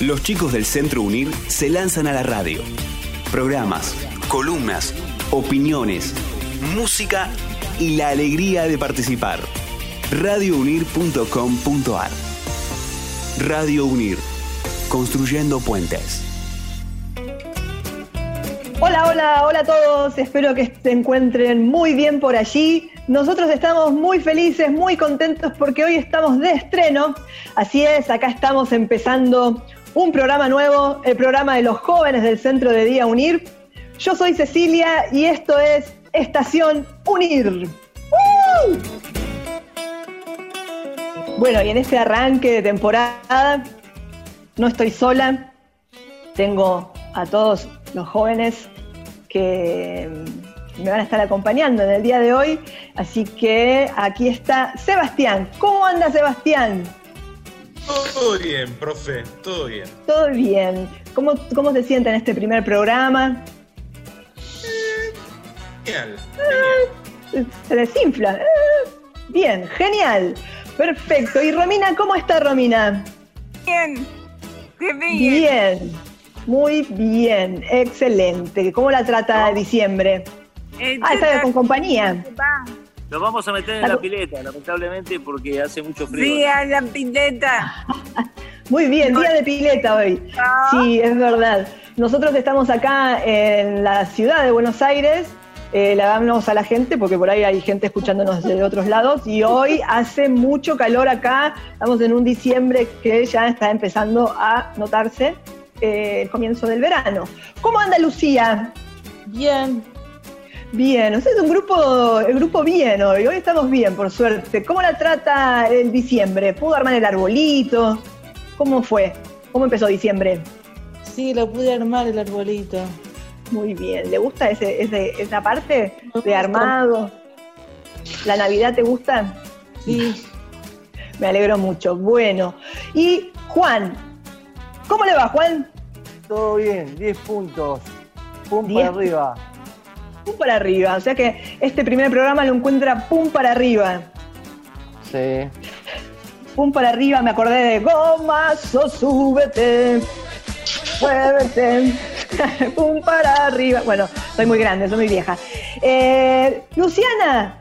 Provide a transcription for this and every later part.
los chicos del Centro Unir se lanzan a la radio. Programas, columnas, opiniones, música y la alegría de participar. radiounir.com.ar Radio Unir, construyendo puentes. Hola, hola, hola a todos. Espero que se encuentren muy bien por allí. Nosotros estamos muy felices, muy contentos porque hoy estamos de estreno. Así es, acá estamos empezando un programa nuevo, el programa de los jóvenes del Centro de Día Unir. Yo soy Cecilia y esto es Estación Unir. Bueno, y en este arranque de temporada no estoy sola, tengo a todos los jóvenes que me van a estar acompañando en el día de hoy. Así que aquí está Sebastián. ¿Cómo anda Sebastián? Todo bien, profe, todo bien. Todo bien. ¿Cómo, cómo se siente en este primer programa? genial. Eh, se desinfla. Eh, bien, genial. Perfecto. ¿Y Romina, cómo está Romina? Bien. Qué bien. Bien. Muy bien. Excelente. ¿Cómo la trata diciembre? Eh, Ah, está con compañía. Nos vamos a meter en la pileta, lamentablemente, porque hace mucho frío. Sí, a la pileta. Muy bien, día de pileta hoy. Ah. Sí, es verdad. Nosotros estamos acá en la ciudad de Buenos Aires. Eh, damos a la gente, porque por ahí hay gente escuchándonos de otros lados, y hoy hace mucho calor acá. Estamos en un diciembre que ya está empezando a notarse eh, el comienzo del verano. ¿Cómo anda Lucía? Bien, Bien, ustedes es un grupo, el grupo bien hoy, hoy estamos bien, por suerte. ¿Cómo la trata el diciembre? ¿Pudo armar el arbolito? ¿Cómo fue? ¿Cómo empezó diciembre? sí, lo pude armar el arbolito. Muy bien, ¿le gusta ese, ese- esa parte de armado? ¿La Navidad te gusta? Sí, Me alegro mucho. Bueno, y Juan, ¿cómo le va Juan? Todo bien, 10 puntos. Pum Diez. para arriba. Pum para arriba, o sea que este primer programa lo encuentra pum para arriba. Sí. Pum para arriba, me acordé de gomazo, súbete, muévete, pum para arriba. Bueno, soy muy grande, soy muy vieja. Eh, Luciana,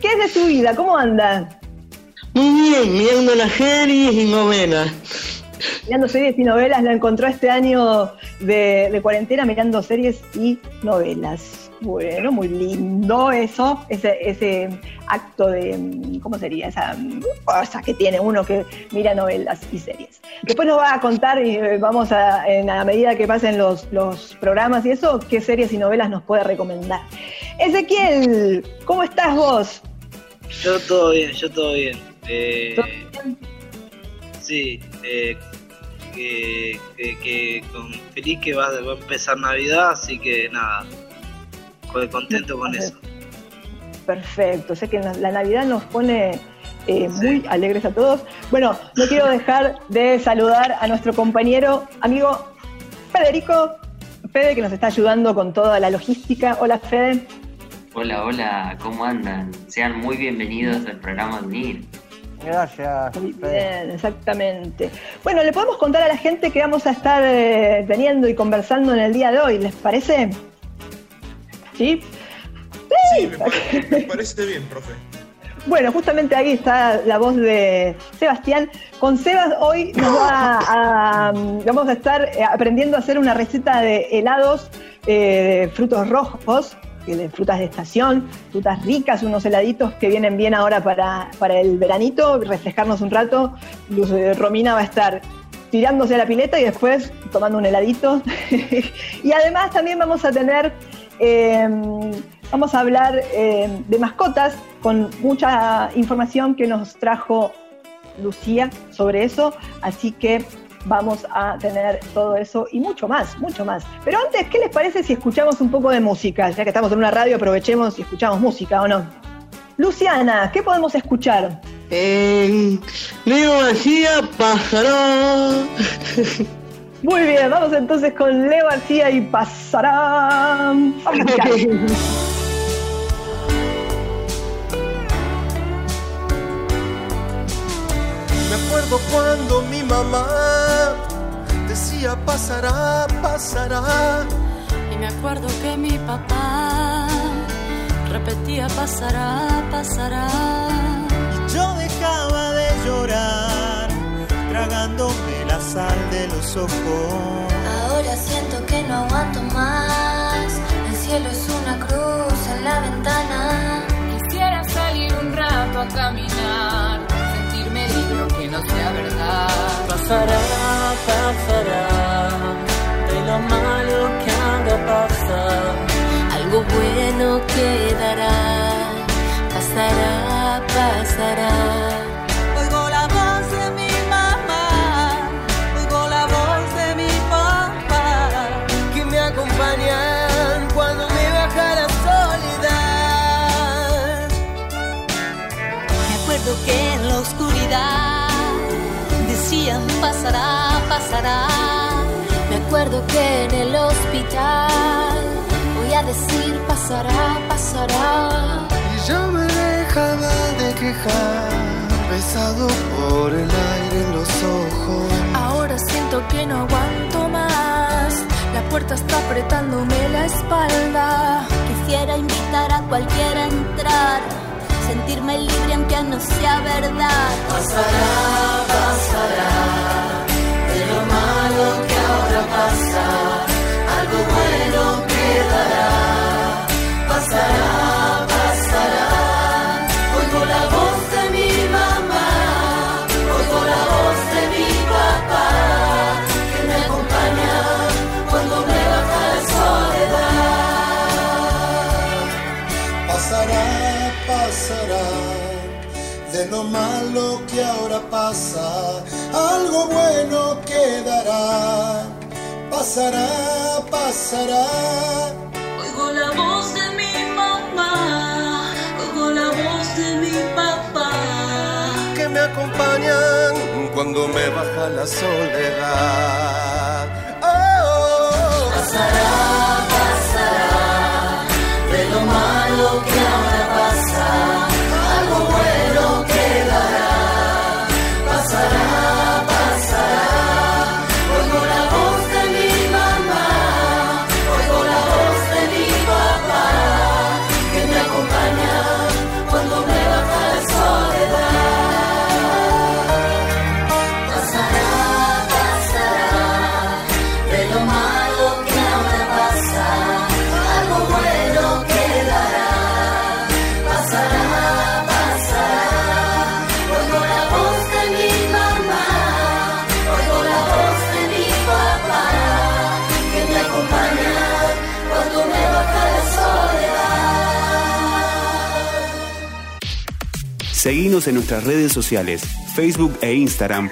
¿qué es de su vida? ¿Cómo anda? Muy bien, mirando las series y novelas. Mirando series y novelas, la encontró este año de, de cuarentena mirando series y novelas. Bueno, muy lindo eso, ese, ese acto de, ¿cómo sería? Esa cosa que tiene uno que mira novelas y series. Después nos va a contar y eh, vamos a, en, a medida que pasen los, los programas y eso, qué series y novelas nos puede recomendar. Ezequiel, ¿cómo estás vos? Yo todo bien, yo todo bien. Eh, ¿Todo bien? Sí, eh, que, que- que con feliz que va, va a empezar Navidad, así que nada, estoy contento con eso. Perfecto, sé que la, Navidad nos pone eh, muy alegres a todos. Bueno, no quiero dejar de saludar a nuestro compañero, amigo Federico, Fede, que nos está ayudando con toda la logística. Hola, Fede. Hola, hola, ¿cómo andan? Sean muy bienvenidos al programa de UNIR. Gracias. Muy bien, exactamente. Bueno, le podemos contar a la gente que vamos a estar eh, teniendo y conversando en el día de hoy, ¿les parece? ¿Sí? Sí, me, pare- me parece bien, profe. Bueno, justamente ahí está la voz de Sebastián. Con Sebas hoy nos va a- a- vamos a estar eh, aprendiendo a hacer una receta de helados eh, de frutos rojos, de frutas de estación, frutas ricas, unos heladitos que vienen bien ahora para, para el veranito, refrescarnos un rato. Luz- eh, Romina va a estar tirándose a la pileta y después tomando un heladito. y además también vamos a tener eh, vamos a hablar eh, de mascotas con mucha información que nos trajo Lucía sobre eso, así que vamos a tener todo eso y mucho más, mucho más. Pero antes, ¿qué les parece si escuchamos un poco de música? Ya que estamos en una radio, aprovechemos y escuchamos música, ¿o no? Luciana, ¿qué podemos escuchar? Eh, Leo García, Pasará. Muy bien, vamos entonces con Leo García y pasará. Me acuerdo cuando mi mamá día pasará, pasará. Y me acuerdo que mi papá repetía pasará, pasará. Y yo dejaba de llorar, tragándome sal de los ojos. Ahora siento que no aguanto más. El cielo es una cruz en la ventana. Quisiera salir un rato a caminar, sentirme libre aunque no sea verdad. Pasará, pasará, de lo malo que ahora pasa, algo bueno quedará. Pasará, pasará. Decían pasará, pasará. Me acuerdo que en el hospital voy a decir pasará, pasará. Y yo me dejaba de quejar, besado por el aire en los ojos. Ahora siento que no aguanto más. La puerta está apretándome la espalda. Quisiera invitar a cualquiera a entrar, sentirme libre aunque no sea verdad. Pasará, pasará, de lo malo que ahora pasa, algo bueno quedará. Pasará, lo malo que ahora pasa, algo bueno quedará. Pasará, pasará. Oigo la voz de mi mamá, oigo la voz de mi papá. que me acompañan cuando me baja la soledad. Oh. Pasará, pasará, de lo malo que en nuestras redes sociales, Facebook e Instagram,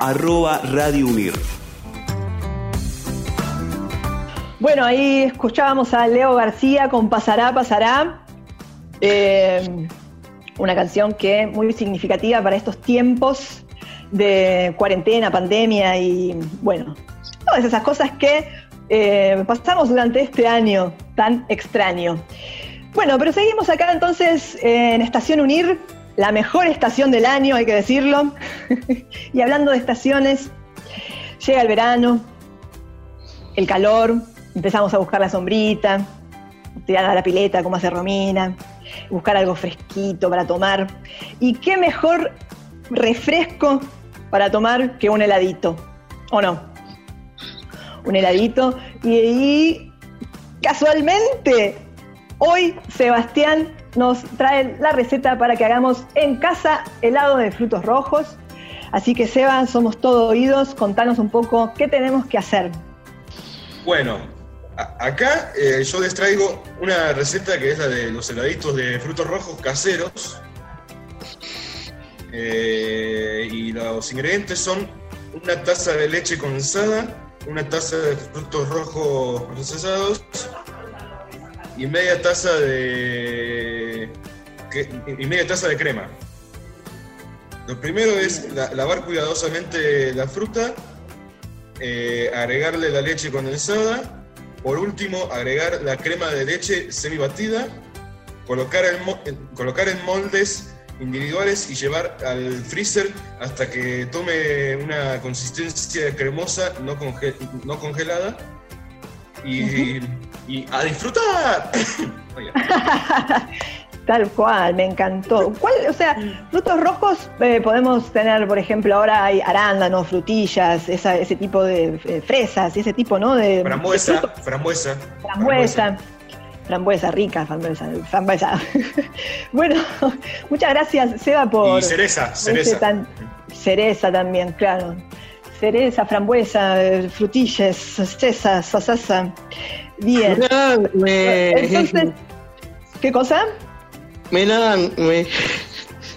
arroba Radio Unir. Bueno, ahí escuchábamos a Leo García con Pasará, Pasará. Eh, una canción que es muy significativa para estos tiempos de cuarentena, pandemia y bueno, todas esas cosas que eh, pasamos durante este año tan extraño. Bueno, pero seguimos acá entonces en Estación Unir, la mejor estación del año, hay que decirlo. y hablando de estaciones, llega el verano, el calor, empezamos a buscar la sombrita, tirar a la pileta como hace Romina, buscar algo fresquito para tomar. Y qué mejor refresco para tomar que un heladito, ¿o no? Un heladito. Y, y casualmente, hoy Sebastián nos trae la receta para que hagamos en casa helado de frutos rojos. Así que Seba, somos todo oídos, contanos un poco qué tenemos que hacer. Bueno, acá eh, yo les traigo una receta que es la de los heladitos de frutos rojos caseros. Eh, y los ingredientes son una taza de leche condensada, una taza de frutos rojos procesados y media taza de que- y media taza de crema. Lo primero es la- lavar cuidadosamente la fruta, eh, agregarle la leche condensada, por último agregar la crema de leche semi batida, colocar colocar en moldes individuales y llevar al freezer hasta que tome una consistencia cremosa, no, conge- no congelada. Y, y a disfrutar. Oiga. Tal cual, me encantó. ¿Cuál, o sea, frutos rojos eh, podemos tener, por ejemplo, ahora hay arándanos, frutillas, esa- ese tipo de eh, fresas, ese tipo, ¿no? De, de Frambuesa, frambuesa. Frambuesa. Frambuesa rica, frambuesa. frambuesa. bueno, muchas gracias, Seba, por. Y cereza, ese cereza. tan- cereza también, claro. Cereza, frambuesa, frutillas, cesa, sasasa. Bien. Entonces, ¿qué cosa? Me dan, me...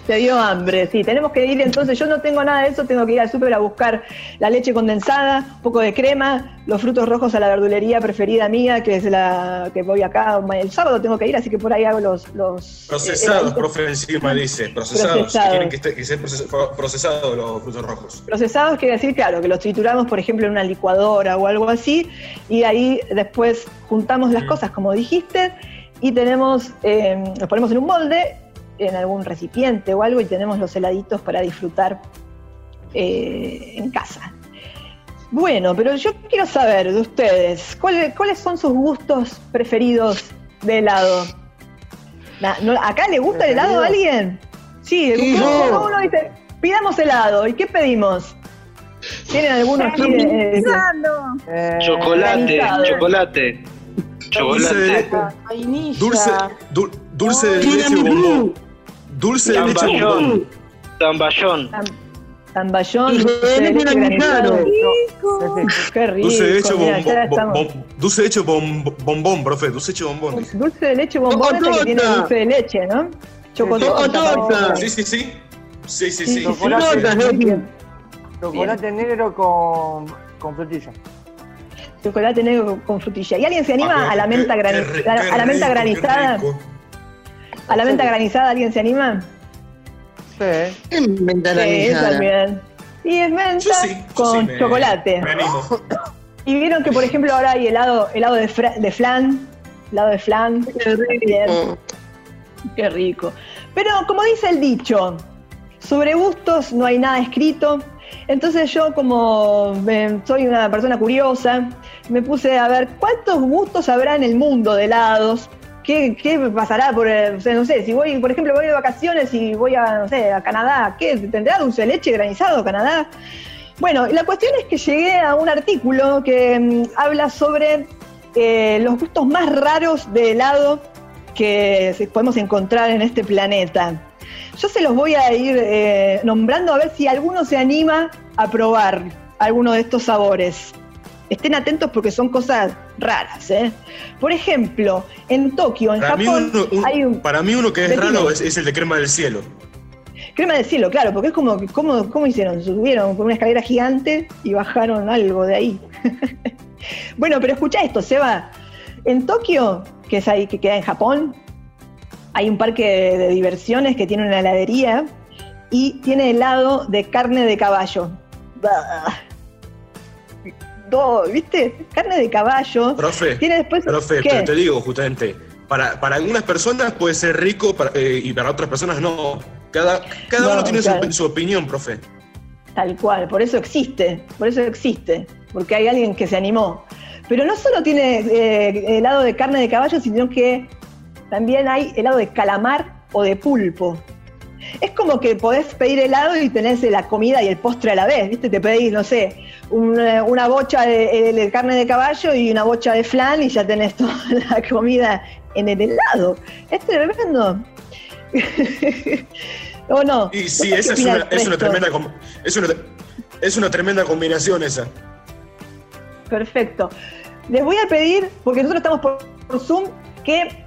Te dio hambre, sí. Tenemos que ir entonces. Yo no tengo nada de eso, tengo que ir al súper a buscar la leche condensada, un poco de crema, los frutos rojos a la verdulería preferida mía, que es la que voy acá. El sábado tengo que ir, así que por ahí hago los. los Procesados, eh, profe, encima dice. Procesados. Procesados. Que quieren que, esté- que sean proces- procesados los frutos rojos. Procesados quiere decir, claro, que los trituramos, por ejemplo, en una licuadora o algo así, y ahí después juntamos las cosas, como dijiste, y tenemos, eh, los ponemos en un molde, en algún recipiente o algo, y tenemos los heladitos para disfrutar eh, en casa. Bueno, pero yo quiero saber de ustedes, ¿cuáles, cuáles son sus gustos preferidos de helado? Na- no- ¿Acá le gusta el helado a alguien? Sí, Sí, uno, yo. uno dice, pidamos helado, ¿y qué pedimos? ¿Tienen alguno así de- de- Eh, Chocolate, granizado. Chocolate. Dulce de, dulce, du- dulce de leche bombón. Dulce de leche bombón. Zamballón. Zamballón. Zamballón, Y dulce de leche granizado. Qué rico. Dulce de leche bombón. Dulce de leche bom- bombón, profe. Dulce de leche bombón. Dulce de leche bombón es que tiene dulce de leche, ¿no? Chocotota. Sí, sí, sí. Sí, sí, Sí. Chocolate. Negro con, con frutilla. Chocolate negro con frutilla. ¿Y alguien se anima Ah, a la menta, qué a la- qué a la menta rico, granizada? ¿A la menta granizada alguien se anima? Sí. ¿Qué menta Sí, granizada? también. Y es menta Yo sí, yo con sí me- chocolate. Me animo. Y vieron que, por ejemplo, ahora hay helado, helado de, flan. Helado de flan. Qué Bien. rico. Qué rico. Pero como dice el dicho, sobre gustos no hay nada escrito. Entonces yo como eh, soy una persona curiosa, me puse a ver cuántos gustos habrá en el mundo de helados. ¿Qué, qué pasará por, eh, o sea, no sé, si voy, por ejemplo, voy de vacaciones y voy a, no sé, a Canadá, ¿qué? ¿Tendrá dulce de leche granizado Canadá? Bueno, la cuestión es que llegué a un artículo que mm, habla sobre eh, los gustos más raros de helado que podemos encontrar en este planeta. Yo se los voy a ir eh, nombrando a ver si alguno se anima a probar alguno de estos sabores. Estén atentos porque son cosas raras. ¿eh? Por ejemplo, en Tokio, en Para mí, Japón, uno, un- hay un para mí uno que es raro es, es el de crema del cielo. crema de cielo, claro, porque es como, ¿cómo, cómo hicieron? Subieron por una escalera gigante y bajaron algo de ahí. bueno, pero escucha esto, Seba. En Tokio, que es ahí que queda en Japón, hay un parque de, de diversiones que tiene una heladería y tiene helado de carne de caballo. Bah. Do, ¿Viste? Carne de caballo. Profe, Tiene después. profe, ¿Qué? pero te digo justamente, para, para algunas personas puede ser rico para- eh, y para otras personas no. Cada, cada No, uno tiene su, opinión, profe. Tal cual, por eso existe, por eso existe, porque hay alguien que se animó. Pero no solo tiene eh, helado de carne de caballo, sino que también hay helado de calamar o de pulpo. Es como que podés pedir helado y tenés la comida y el postre a la vez, ¿viste? Te pedís, no sé, una, una bocha de, de carne de caballo y una bocha de flan y ya tenés toda la comida en el helado. Es tremendo. ¿O no? Y sí, esa es una, es una tremenda es una, es una tremenda combinación esa. Perfecto. Les voy a pedir, porque nosotros estamos por Zoom, que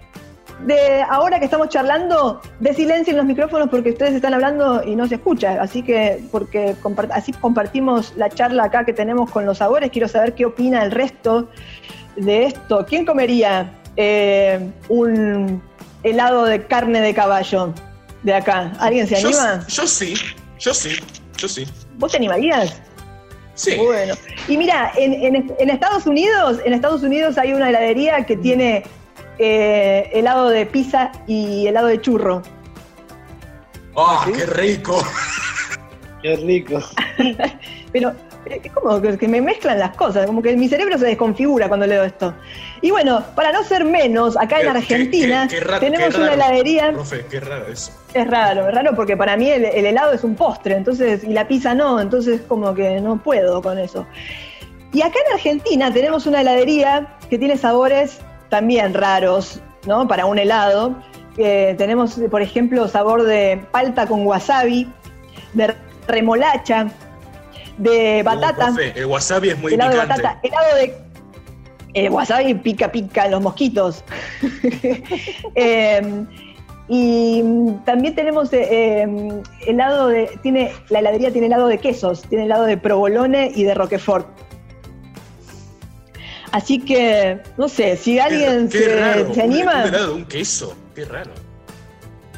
de ahora que estamos charlando, de silencio en los micrófonos porque ustedes están hablando y no se escucha. Así que, porque compart- así compartimos la charla acá que tenemos con los sabores, quiero saber qué opina el resto de esto. ¿Quién comería eh, un helado de carne de caballo de acá? ¿Alguien se Yo, anima? yo sí, yo sí, yo sí. ¿Vos te animarías? Sí. Bueno, y mira, en, en- en Estados Unidos, en Estados Unidos hay una heladería que tiene eh, helado de pizza y helado de churro. ¡Ah, qué rico! Qué rico. Pero eh, es como que, me mezclan las cosas, como que mi cerebro se desconfigura cuando leo esto. Y bueno, para no ser menos, acá en Argentina qué- qué ra- tenemos qué una raro, heladería. Profe, qué raro eso. Es raro, es raro porque para mí el, el helado es un postre, entonces, y la pizza no, entonces como que no puedo con eso. Y acá en Argentina tenemos una heladería que tiene sabores también raros, ¿no? Para un helado. Eh, tenemos, por ejemplo, sabor de palta con wasabi, de remolacha, de batata. Uh, profe, el wasabi es muy helado de picante. batata, helado de el wasabi pica pica los mosquitos. Eh, y también tenemos eh, eh, helado de tiene la heladería tiene helado de quesos, tiene helado de provolone y de roquefort. Así que no sé, si alguien Qué se, raro, se un- anima, Un helado de un queso, qué raro.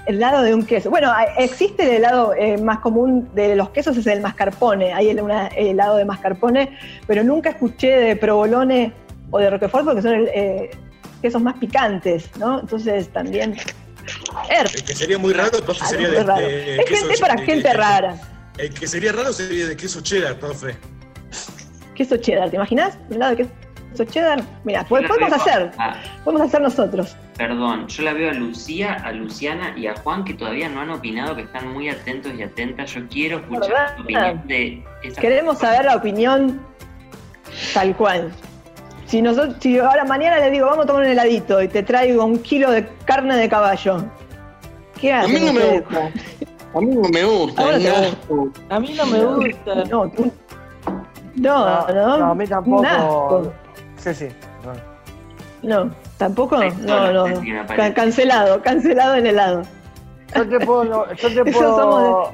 helado de un queso. Bueno, existe el helado eh, más común de los quesos, es el mascarpone. Hay el, una- el helado de mascarpone, pero nunca escuché de provolone o de roquefort porque son eh, quesos más picantes, ¿no? Entonces también. Er, El que sería muy raro, algo sería de, raro. de Es queso gente para de- gente de- rara. El que sería raro sería de queso cheddar, profe. Queso cheddar, ¿te imaginas? Un helado de queso cheddar. Mira, pues, podemos hacer, ah, podemos hacer nosotros. perdón, yo la veo a Lucía, a Luciana y a Juan que todavía no han opinado, que están muy atentos y atentas. Yo quiero escuchar ¿Verdad? la opinión de esa Queremos saber la opinión tal cual. Si, nosotros, si ahora mañana le digo, vamos a tomar un heladito y te traigo un kilo de carne de caballo, ¿qué A haces? mí no me gusta. A mí no me gusta. No. A mí no me gusta. No, tú- no, no, No, a mí tampoco. Sí. No, tampoco, no, no. pared. cancelado, cancelado el helado. Yo te puedo. Yo te puedo.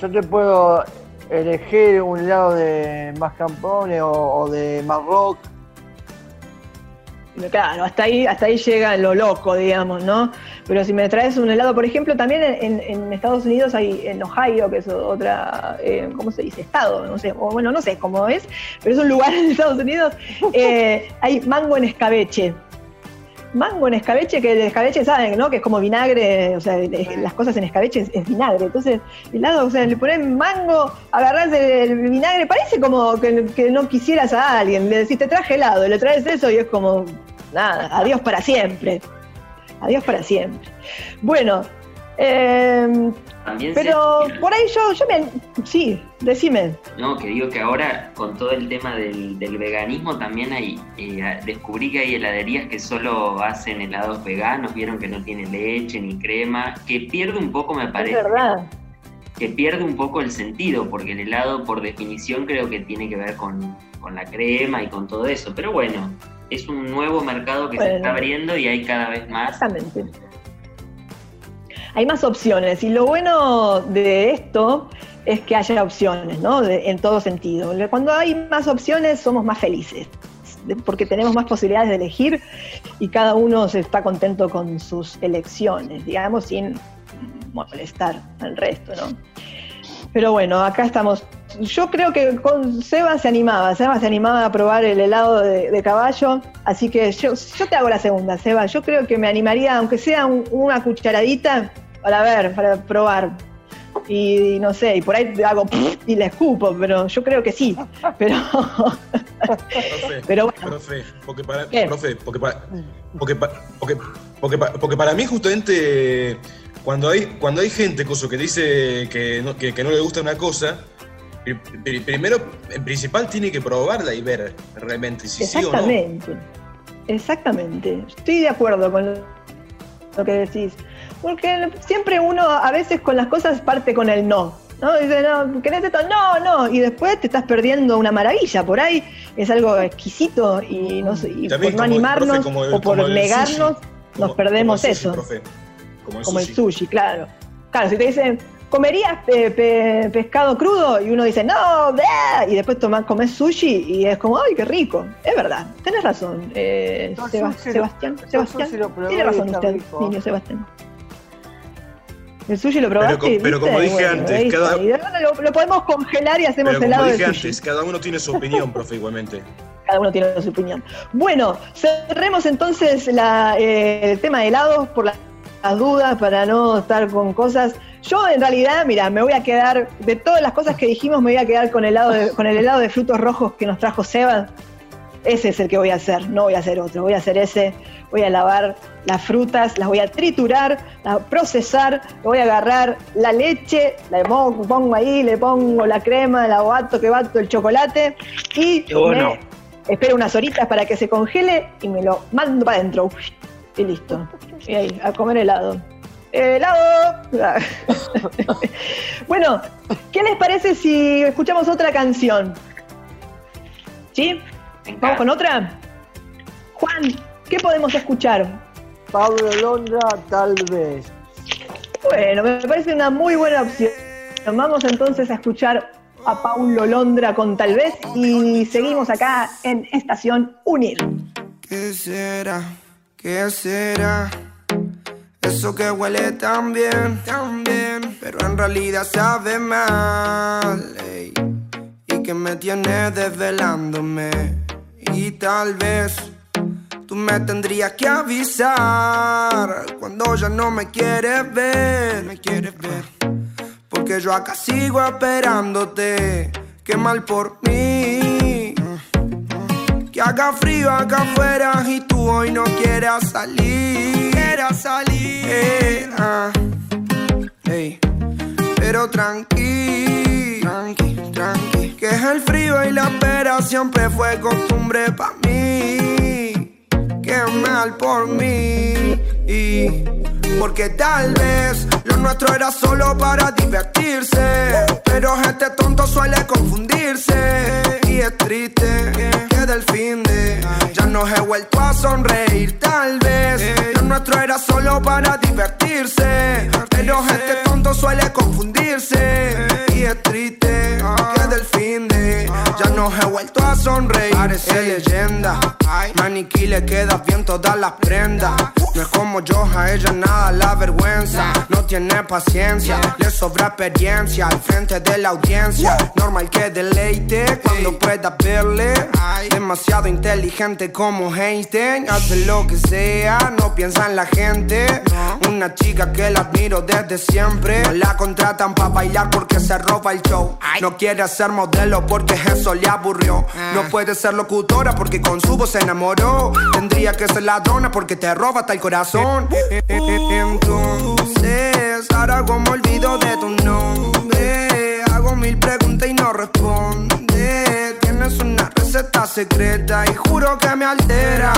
Yo te puedo elegir un helado de mascarpone o, o de marroc. Claro, hasta ahí, hasta ahí llega lo loco, digamos, ¿no? Pero si me traes un helado, por ejemplo, también en, Estados Unidos hay en Ohio, que es otra, eh, ¿cómo se dice? Estado, no sé, o bueno, no sé cómo es, pero es un lugar en Estados Unidos, eh, hay mango en escabeche. Mango en escabeche, que el escabeche saben, ¿no? Que es como vinagre, o sea, las cosas en escabeche es, vinagre. Entonces, helado, o sea, le ponen mango, agarrás el, el vinagre, parece como que, que no quisieras a alguien. Le decís, te traje helado, le traes eso y es como, nada, adiós para siempre. Adiós para siempre. Bueno, eh, También pero se- por ahí yo, yo me. Sí, decime. No, que digo que ahora con todo el tema del, del veganismo también hay, eh, descubrí que hay heladerías que solo hacen helados veganos, vieron que no tiene leche ni crema, que pierde un poco me Es parece, verdad. que pierde un poco el sentido, porque el helado por definición creo que tiene que ver con, con la crema y con todo eso, pero bueno, es un nuevo mercado que se está abriendo y hay cada vez más. Exactamente. Hay más opciones y lo bueno de esto es que haya opciones, ¿no? De- en todo sentido. Cuando hay más opciones somos más felices, porque tenemos más posibilidades de elegir y cada uno se está contento con sus elecciones, digamos, sin molestar al resto, ¿no? Pero bueno, acá estamos. Yo creo que con Seba se animaba, Seba se animaba a probar el helado de, de caballo, así que yo, yo te hago la segunda, Seba. Yo creo que me animaría, aunque sea un- una cucharadita, para ver, para probar. Y, no sé, y por ahí hago y le escupo, pero yo creo que sí. Pero, Profe, pero bueno, profe, porque para, ¿Qué? profe, porque para, porque, porque, porque, porque para mí justamente cuando hay, cuando hay gente coso, que dice que no, que, que no le gusta una cosa, pri- pri- primero, en principal tiene que probarla y ver realmente si sí o no. exactamente. Exactamente. Estoy de acuerdo con lo que decís. Porque siempre uno, a veces con las cosas, parte con el no. ¿no? Dice, no, ¿querés esto? No, no. Y después te estás perdiendo una maravilla. Por ahí es algo exquisito y, no y por no animarnos profe, como el- o por negarnos, sushi. nos Como- perdemos como el sushi, eso. profe. Como el como sushi. el sushi, claro. Claro, si te dicen, ¿comerías pe- pe- pescado crudo? Y uno dice, no, bleh", y después tomás, comes sushi y es como, ¡ay, qué rico! Es verdad, tenés razón, eh, Seba- Sebastián. Sebastián. Tiene razón usted, rico. niño Sebastián. El sushi lo probaste. pero como dije antes, cada- lo, lo podemos congelar y hacemos Pero helado como de dije sushi. antes, cada uno tiene su opinión, profe, igualmente. Cada uno tiene su opinión. Bueno, cerremos entonces la, eh, el tema de helados por la las dudas, para no estar con cosas. Yo en realidad, mira, me voy a quedar, de todas las cosas que dijimos, me voy a quedar con el helado de, con el helado de frutos rojos que nos trajo Seba. Ese es el que voy a hacer, no voy a hacer otro, voy a hacer ese, voy a lavar las frutas, las voy a triturar, las voy a procesar, voy a agarrar la leche, la pongo, pongo ahí, le pongo la crema, el aguato que bato, el chocolate y Qué bueno. me espero unas horitas para que se congele y me lo mando para adentro. Y listo. Y ahí, a comer helado. ¡Helado! bueno, ¿qué les parece si escuchamos otra canción? ¿Sí? ¿Vamos con otra? Juan, ¿qué podemos escuchar? Pablo Londra, tal vez. Bueno, me parece una muy buena opción. Vamos entonces a escuchar a Paulo Londra con Tal vez y seguimos acá en Estación Unir. ¿Qué será? ¿Qué será? Eso que huele tan bien, tan bien, pero en realidad sabe mal. ey. Y que me tiene desvelándome. Y tal vez tú me tendrías que avisar cuando ya no me quieres ver. Me quieres ver. Porque yo acá sigo esperándote. Qué mal por mí. Que haga frío acá afuera y tú hoy no quieras salir. Quieras salir. Eh, ah. Pero tranqui, tranqui, tranqui. Que es el frío y la espera siempre fue costumbre pa' mí. Qué mal por mí. Y porque tal vez lo nuestro era solo para divertirse. Pero este tonto suele confundirse. Y es triste que del fin de ya no he vuelto a sonreír. Tal vez lo nuestro era solo para divertirse. Pero este tonto suele confundirse. Y es triste que del fin de ya no he vuelto a sonreír. Parece leyenda. Maniquí le queda bien todas las prendas. No es como yo, a ella nada la vergüenza. No tiene paciencia, le sobra experiencia al frente de la audiencia. Normal que deleite cuando pueda verle. Demasiado inteligente como Einstein. Hace lo que sea, no piensa en la gente. Una chica que la admiro desde siempre. No la contratan para bailar porque se roba el show. No quiere ser modelo porque eso le aburrió. No puede ser locutora porque con su voz se enamoró. Tendría que ser ladrona porque te roba hasta el corazón. Entonces, ahora como olvido de tu nombre. Hago mil preguntas y no responde. Tienes una receta secreta y juro que me altera.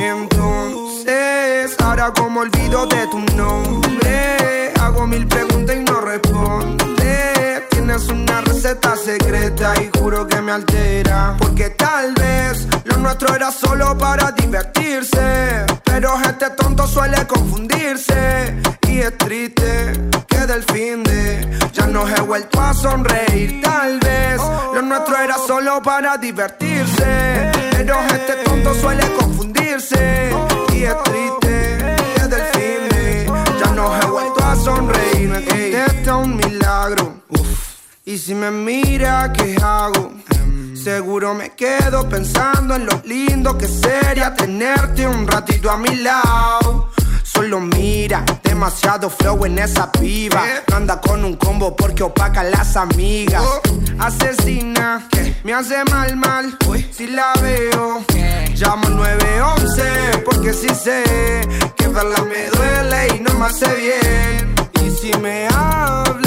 Entonces, ahora como olvido de tu nombre. Hago mil preguntas y no responde. Tienes una receta secreta y juro que me altera. Porque tal vez lo nuestro era solo para divertirse. Pero este tonto suele confundirse. Y es triste que del fin de ya no he vuelto a sonreír. Tal vez lo nuestro era solo para divertirse. Pero este tonto suele confundirse. Y es triste Y si me mira, ¿qué hago? Seguro me quedo pensando en lo lindo que sería tenerte un ratito a mi lado. Solo mira, demasiado flow en esa piba. No anda con un combo porque opaca a las amigas. Asesina, me hace mal, mal. Si la veo, llamo al 911 porque sí sé que verla me duele y no me hace bien. Y si me habla,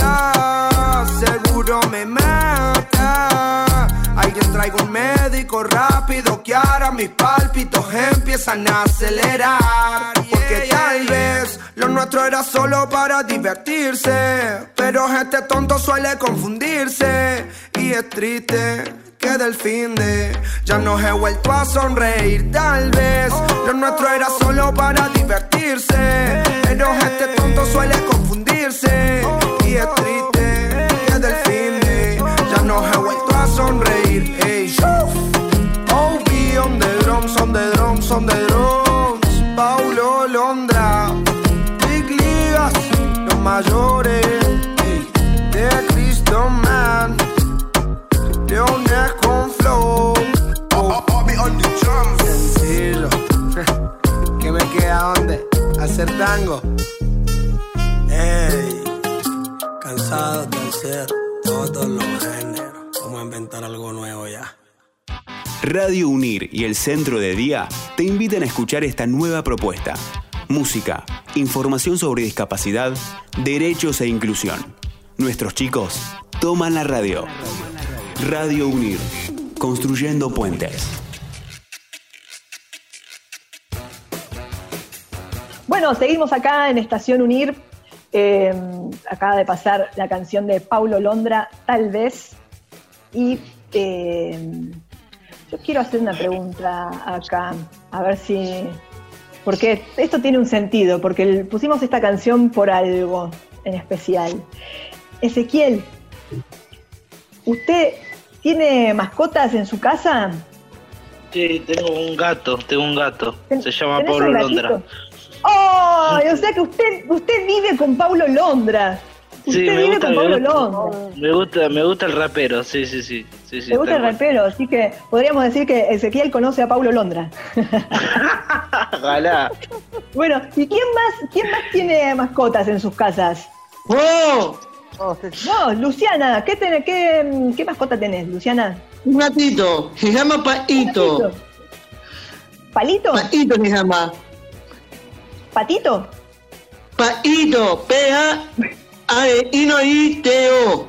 rápido que ahora mis pálpitos empiezan a acelerar. Porque tal vez lo nuestro era solo para divertirse. Pero este tonto suele confundirse. Y es triste que del fin de ya no he vuelto a sonreír. Tal vez lo nuestro era solo para divertirse. Pero este tonto suele confundirse. Y es triste que del fin de ya no he vuelto a sonreír. son de Drones, Paulo Londra, Big Ligas, los mayores, hey, de Cristo Man, Leones con flow. Oh. Sencillo, que me queda donde hacer tango. Hey, cansado de hacer todos los géneros, vamos a inventar algo nuevo ya. Radio Unir y el Centro de Día te invitan a escuchar esta nueva propuesta. Música, información sobre discapacidad, derechos e inclusión. Nuestros chicos toman la radio. Radio Unir, construyendo puentes. Bueno, seguimos acá en Estación Unir. Eh, acaba de pasar la canción de Paulo Londra, Tal vez. Y eh, yo quiero hacer una pregunta acá, a ver si. Porque esto tiene un sentido, porque pusimos esta canción por algo en especial. Ezequiel, ¿usted tiene mascotas en su casa? Sí, tengo un gato, tengo un gato. Se llama ¿Tenés Pablo? Londra. ¡Oh! O sea que usted, usted vive con Paulo Londra. Sí, Usted me vive gusta, con me Londra. me gusta, me gusta el rapero, sí, sí, sí. sí, sí Le gusta el rapero, así que podríamos decir que Ezequiel conoce a Paulo Londra. Ojalá. Bueno, ¿y quién más, quién más tiene mascotas en sus casas? ¡Oh! Vos, Luciana, ¿qué, tenés, qué, qué mascota tenés, Luciana? Un gatito, se llama Paito. ¿Palito? Paito se llama. ¿Patito? Paito, P-A-I-N-I-T-O.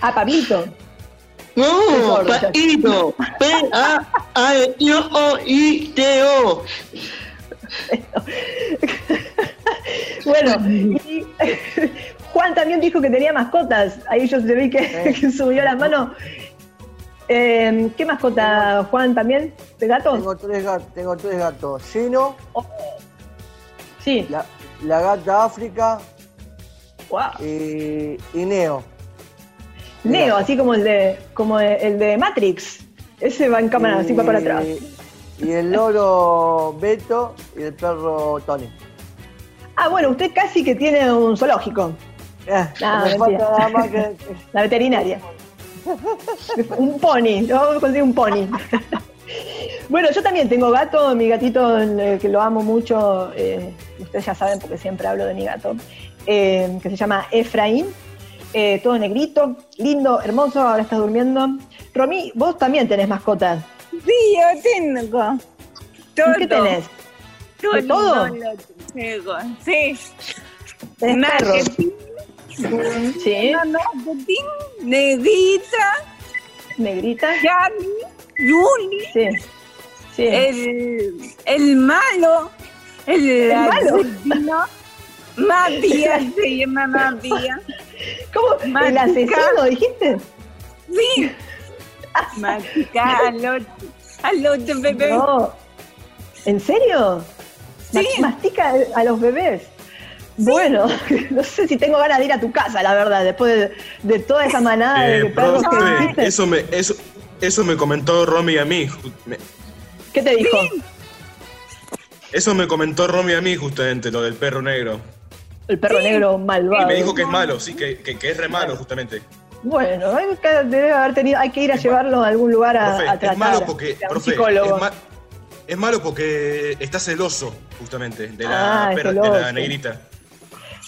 Ah, Pablito. No, sordo, Paito, P-A-I-N-I-T-O. Bueno, y Juan también dijo que tenía mascotas. Ahí yo se vi que, que subió las manos. Eh, ¿Qué mascota, Juan, también? ¿De gato? Tengo tres gatos, tengo tres gatos. Gino, sí. la, la gata África Wow. y, y Neo. Neo, así como el de, como el de Matrix. Ese va en cámara, así va para atrás. Y el loro Beto y el perro Tony. Ah, bueno, usted casi que tiene un zoológico. Ah, me mentira. falta nada más que- La veterinaria. un pony, yo vamos a conseguir un pony. bueno, yo también tengo gato, mi gatito eh, que lo amo mucho, eh, ustedes ya saben porque siempre hablo de mi gato, eh, que se llama Efraín, eh, todo negrito, lindo, hermoso, ahora está durmiendo. Romy, vos también tenés mascotas. Sí, yo tengo. Todo. ¿Qué tenés? ¿De todo? lo tengo. Sí. ¿Tenés perros? Marketing. Sí. Una marketing negrita. Negrita. Gaby. Juli. Sí. Sí. El, el malo. El, ¿El malo? Matías se llama Matías. ¿Cómo? ¿El Matica. asesino dijiste? Sí. Matica al otro, al otro bebé. No. ¿En serio? Sí. Mastica a los bebés. Bueno, no sé si tengo ganas de ir a tu casa, la verdad, después de, de toda esa manada Eh, de perros que profe, dijiste. eso me, eso, eso me comentó Romy a mí. ¿Qué te dijo? eso me comentó Romy a mí justamente, lo del perro negro. El perro negro Y malvado. me dijo que es malo, sí, que, que, que es re malo justamente. Bueno, hay que, debe haber tenido, hay que ir a llevarlo a algún lugar a, Profe, a tratar. es malo porque, a un profe, psicólogo. es, ma- es malo porque está celoso, justamente, de la, Ah, perra- de la negrita.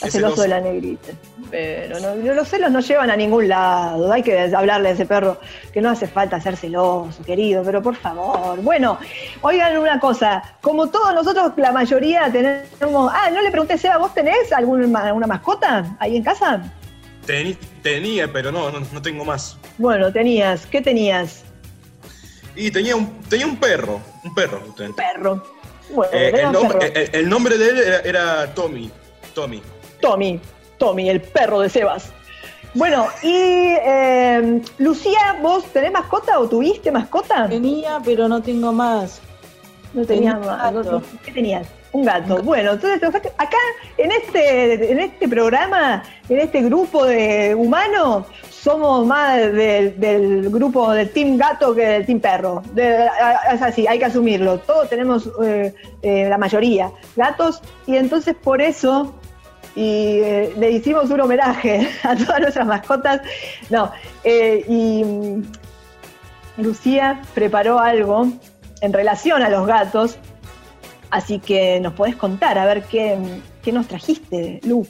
Es celoso de la negrita. Pero no, los celos no llevan a ningún lado. Hay que hablarle a ese perro que no hace falta ser celoso, querido, pero por favor. Bueno, oigan una cosa. Como todos nosotros, la mayoría tenemos. Ah, no le pregunté, Seba, ¿vos tenés alguna alguna mascota ahí en casa? Tenía, pero no, no, no tengo más. Bueno, tenías. ¿Qué tenías? Y tenía un, tenía un perro, un perro justamente. Perro. Bueno, Eh, el, un nombre, perro. el- el nombre de él era, era Tommy. Tommy. Tommy, Tommy, el perro de Sebas. Bueno, y eh, Lucía, ¿vos tenés mascota o tuviste mascota? Tenía, pero no tengo más. No Tenía más. gato. ¿Qué tenías? Un gato. Bueno, entonces acá en este, en este programa, en este grupo de humanos, somos más del, del grupo del team gato que del team perro. De- es así, hay que asumirlo. Todos tenemos, eh, eh, la mayoría, gatos, y entonces por eso y eh, le hicimos un homenaje a todas nuestras mascotas. No, eh, y mm, Lucía preparó algo en relación a los gatos, así que nos podés contar, a ver qué, qué nos trajiste, Lu.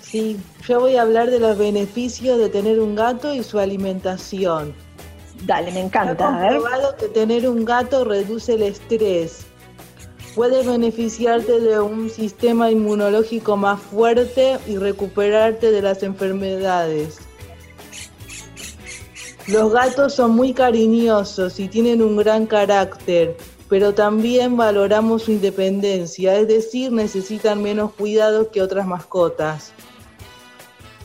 Sí, yo voy a hablar de los beneficios de tener un gato y su alimentación. Dale, me encanta. Está A ver. comprobado que tener un gato reduce el estrés. Puede beneficiarte de un sistema inmunológico más fuerte y recuperarte de las enfermedades. Los gatos son muy cariñosos y tienen un gran carácter, pero también valoramos su independencia, es decir, necesitan menos cuidados que otras mascotas.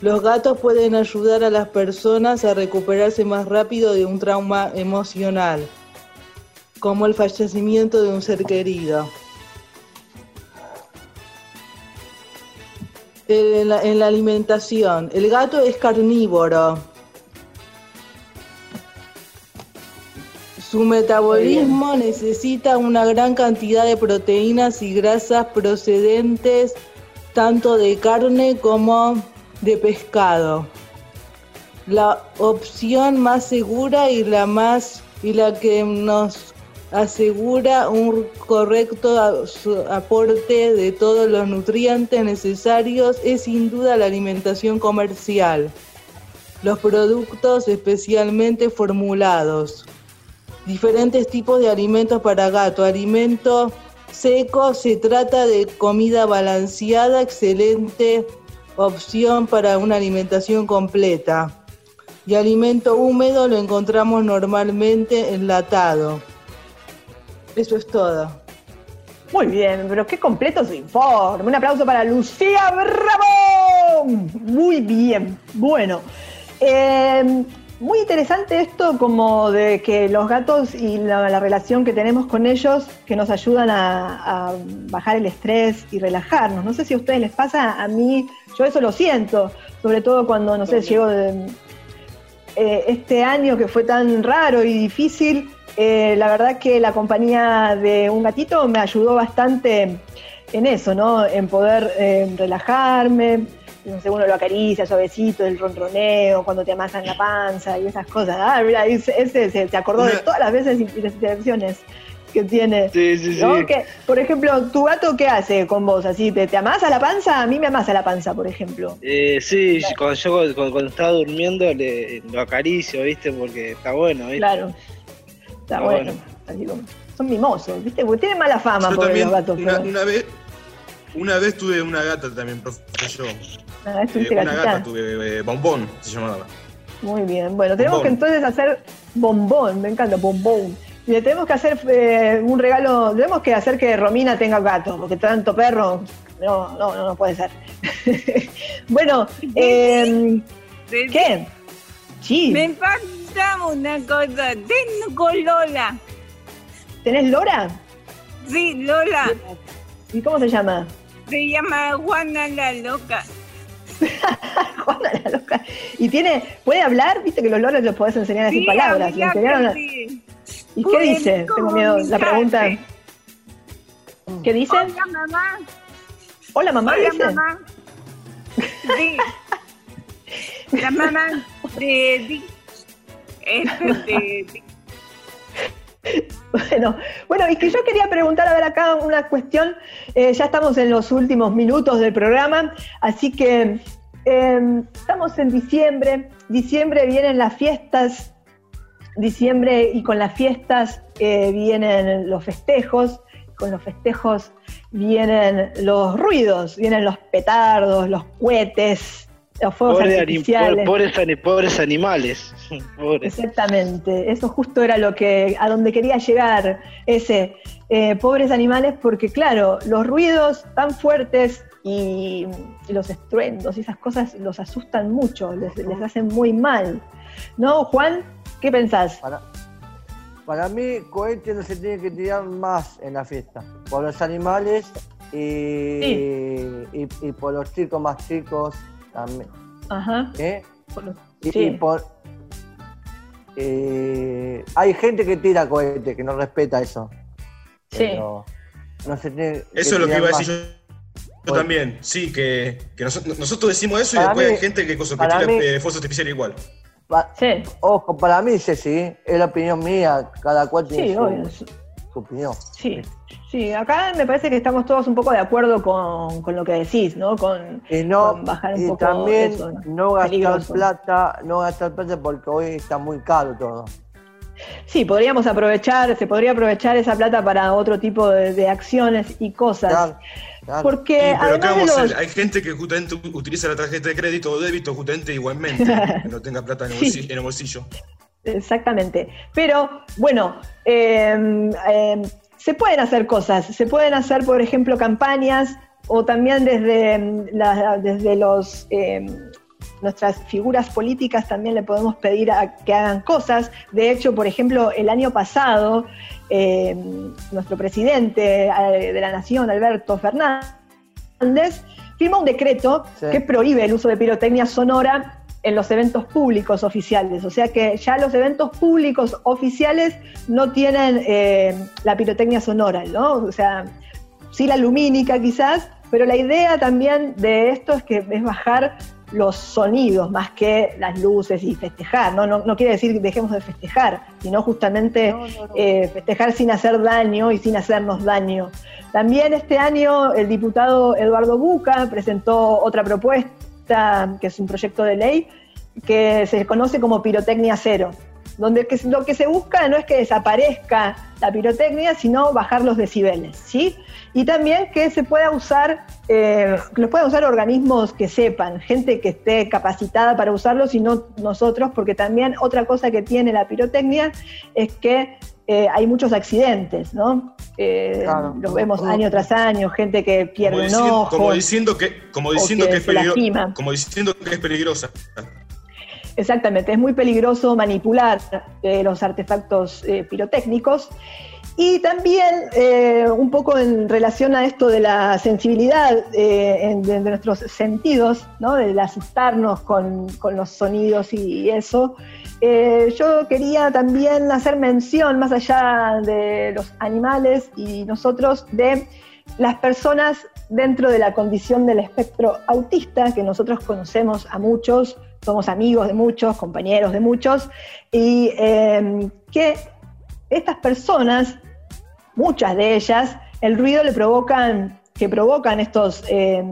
Los gatos pueden ayudar a las personas a recuperarse más rápido de un trauma emocional, como el fallecimiento de un ser querido. En la, en la alimentación, el gato es carnívoro. Su metabolismo necesita una gran cantidad de proteínas y grasas procedentes tanto de carne como de pescado. La opción más segura y la más y la que nos asegura un correcto aporte de todos los nutrientes necesarios es sin duda la alimentación comercial. Los productos especialmente formulados. Diferentes tipos de alimentos para gato. Alimento seco se trata de comida balanceada, excelente opción para una alimentación completa. Y alimento húmedo lo encontramos normalmente enlatado. Eso es todo. Muy bien, pero qué completo su informe. Un aplauso para Lucía Bravo. Muy bien. Bueno, eh, muy interesante esto como de que los gatos y la, la relación que tenemos con ellos que nos ayudan a, a bajar el estrés y relajarnos. No sé si a ustedes les pasa, a mí yo eso lo siento, sobre todo cuando, no sé, llego de, eh, este año que fue tan raro y difícil, eh, la verdad que la compañía de un gatito me ayudó bastante en eso, ¿no? En poder eh, relajarme, no sé, uno lo acaricia suavecito, el ronroneo, cuando te amasan la panza y esas cosas. Ah, mira, ese, se, acordó de todas las veces y las interacciones que tiene. Sí, sí, ¿no? sí. Que, por ejemplo, ¿tu gato qué hace con vos? ¿Así te, te amasa la panza? A mí me amasa la panza, por ejemplo. Eh, sí, cuando yo cuando, cuando estaba durmiendo le, lo acaricio, ¿viste? Porque está bueno, ¿viste? Claro. Está bueno. bueno. Así como- son mimosos, ¿viste? Porque tienen mala fama Yo por también, los gatos. una, pero- una vez, una vez tuve una gata también, profe, yo. Ah, Eh, un una gatita. gata tuve, eh, Bombón se llamaba. Muy bien. Bueno, tenemos Bombón. que entonces hacer bombón, me encanta, bombón. Y le tenemos que hacer eh, un regalo, tenemos que hacer que Romina tenga gato, porque tanto perro, no, no, no, no puede ser. bueno, eh, ¿qué? Sí. Me falta una cosa. Tengo Lola. ¿Tenés Lora? Sí, Lola. ¿Y cómo se llama? Se llama Juana la Loca. ¿Y tiene, puede hablar? Viste que los loros los podés enseñar a decir Sí, palabras. ¿Le amiga, enseñaron sí. ¿Y qué dice? Tengo miedo. La pregunta. ¿Qué dice? Hola, mamá. Hola, mamá. Hola, dice. mamá. Sí. La mamá de. Este, de. Bueno, bueno, y que yo quería preguntar, a ver acá una cuestión, eh, ya estamos en los últimos minutos del programa, así que eh, estamos en diciembre, diciembre vienen las fiestas, diciembre y con las fiestas eh, vienen los festejos, con los festejos vienen los ruidos, vienen los petardos, los cohetes, los fuegos Pobre ani- artificiales. pobres, ani- pobres animales. Pobres. Exactamente, eso justo era lo que a donde quería llegar ese eh, pobres animales, porque claro, los ruidos tan fuertes y, los estruendos y esas cosas los asustan mucho, les, les hacen muy mal. ¿No, Juan? ¿Qué pensás? Para, para mí, cohete no se tiene que tirar más en la fiesta. Por los animales y, y, y por los chicos más chicos también. Ajá. ¿eh? Y, sí. y por. eh, hay gente que tira cohete, que no respeta eso. Sí. Pero no se tiene Eso es lo que iba a decir yo, yo también. Sí, que, que noso- nosotros decimos eso y después mí- hay gente que, cosa, que para tira mí- eh, fuegos artificiales igual. Pa- Ojo, para mí, Ceci, es la opinión mía, cada cual tiene Sí, su, obvio. Opinión. Sí, sí, acá me parece que estamos todos un poco de acuerdo con, con lo que decís, ¿no? Con, Y no, con bajar un y poco también eso, no gastar Peligroso. plata, no gastar plata porque hoy está muy caro todo. Sí, podríamos aprovechar, se podría aprovechar esa plata para otro tipo de, de acciones y cosas. Porque Sí, pero ¿qué además de vamos a los, hacer? Hay gente que justamente utiliza la tarjeta de crédito o débito justamente igualmente, que no tenga plata en el bolsillo. En el bolsillo. Exactamente. Pero bueno, eh, eh, se pueden hacer cosas. Se pueden hacer, por ejemplo, campañas o también desde, la- desde los eh, nuestras figuras políticas también le podemos pedir a que hagan cosas. De hecho, por ejemplo, el año pasado, nuestro presidente eh, de la Nación, Alberto Fernández, firmó un decreto Sí. que prohíbe el uso de pirotecnia sonora en los eventos públicos oficiales. O sea que ya los eventos públicos oficiales no tienen eh, la pirotecnia sonora, ¿no? O sea, sí la lumínica quizás, pero la idea también de esto es que es bajar los sonidos más que las luces y festejar, ¿no? No, no quiere decir que dejemos de festejar, sino justamente eh, festejar sin hacer daño y sin hacernos daño. También este año el diputado Eduardo Buca presentó otra propuesta, que es un proyecto de ley, que se conoce como pirotecnia cero, donde lo que se busca no es que desaparezca la pirotecnia, sino bajar los decibeles, ¿sí? Y también que se pueda usar, eh, los puedan usar organismos que sepan, gente que esté capacitada para usarlos y no nosotros, porque también otra cosa que tiene la pirotecnia es que eh, hay muchos accidentes, ¿no? Eh, Los vemos año tras año, gente que pierde Como un ojo. como diciendo que, como diciendo que que, es peligro- como diciendo que es peligrosa. Exactamente, es muy peligroso manipular eh, los artefactos eh, pirotécnicos. Y también eh, un poco en relación a esto de la sensibilidad eh, de, nuestros sentidos, ¿no? del asustarnos con, con los sonidos y eso, eh, yo quería también hacer mención, más allá de los animales y nosotros, de las personas dentro de la condición del espectro autista, que nosotros conocemos a muchos, somos amigos de muchos, compañeros de muchos, y que estas personas, muchas de ellas, el ruido le provocan, que provocan estos eh,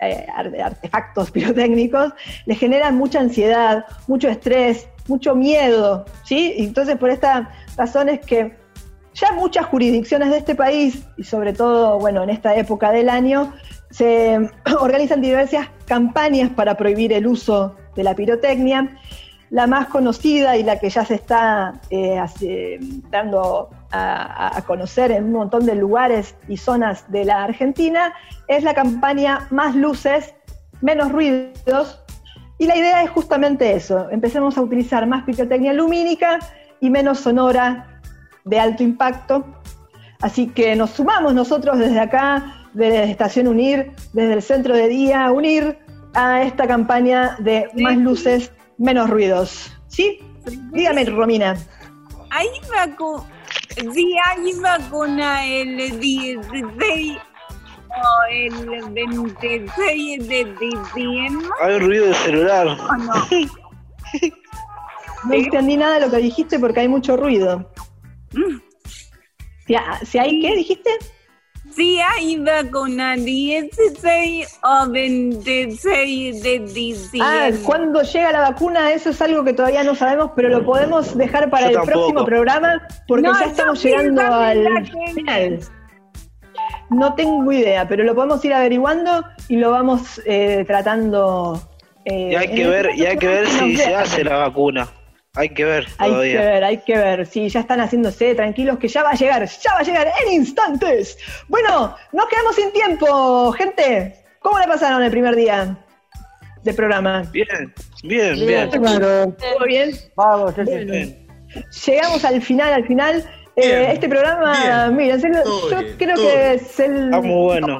eh, ar- artefactos pirotécnicos, le generan mucha ansiedad, mucho estrés, mucho miedo, ¿sí? Entonces por esta razón es que ya muchas jurisdicciones de este país, y sobre todo, bueno, en esta época del año, se organizan diversas campañas para prohibir el uso de la pirotecnia. La más conocida y la que ya se está eh, hace- dando a, a- a conocer en un montón de lugares y zonas de la Argentina es la campaña Más luces, menos ruidos. Y la idea es justamente eso, empecemos a utilizar más pirotecnia lumínica y menos sonora de alto impacto. Así que nos sumamos nosotros desde acá, desde Estación Unir, desde el Centro de Día Unir, a esta campaña de más luces, menos ruidos. ¿Sí? Dígame, Romina. Hay vacu sí, hay vacuna el 16 o el 26 de diciembre. Hay ruido de celular. ¿O no? No entendí nada de lo que dijiste porque hay mucho ruido. Si, ha- si hay, ¿qué dijiste? Sí, hay vacuna 16 o 26 de Ah, diciembre. ¿cuándo llega la vacuna? Eso es algo que todavía no sabemos, pero lo podemos dejar para Yo el tampoco. próximo programa porque No, ya estamos sí, llegando al tengo. final. No tengo idea, pero lo podemos ir averiguando y lo vamos eh, tratando. eh, Y hay que ver, y hay que ver si se hace la vacuna. Hay que ver Hay que todavía. ver, hay que ver. Sí, ya están haciéndose, tranquilos, que ya va a llegar, ya va a llegar en instantes. Bueno, nos quedamos sin tiempo, gente. ¿Cómo le pasaron el primer día del programa? Bien, bien, bien. ¿Todo bien? Vamos, sí, sí. Bueno, llegamos al final, al final. Eh, este programa, miren, todo yo bien, creo todo que bien. es el... Está muy bueno.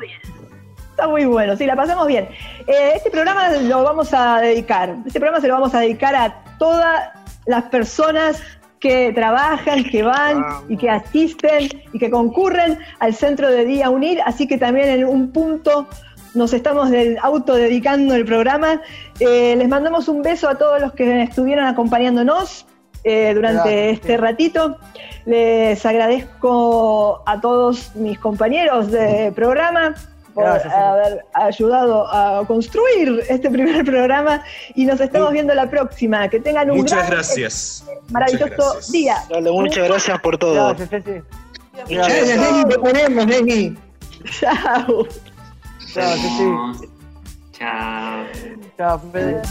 Está muy bueno, sí, la pasamos bien. Eh, este programa lo vamos a dedicar, este programa se lo vamos a dedicar a todas las personas que trabajan, que van y que asisten y que concurren al Centro de Día Unir, así que también en un punto nos estamos del- autodedicando el programa. Eh, les mandamos un beso a todos los que estuvieron acompañándonos eh, durante Gracias. este ratito. Les agradezco a todos mis compañeros de programa por Gracias, Ceci. haber ayudado a construir este primer programa y nos estamos viendo la próxima. Que tengan un Muchas gran, gracias. maravilloso Muchas gracias. día. Dale, muchas gracias por todo. Gracias, Ceci. Gracias, Ceci, te ponemos, Ceci. Chao. Chao, Ceci. Chao. Chao, Fede.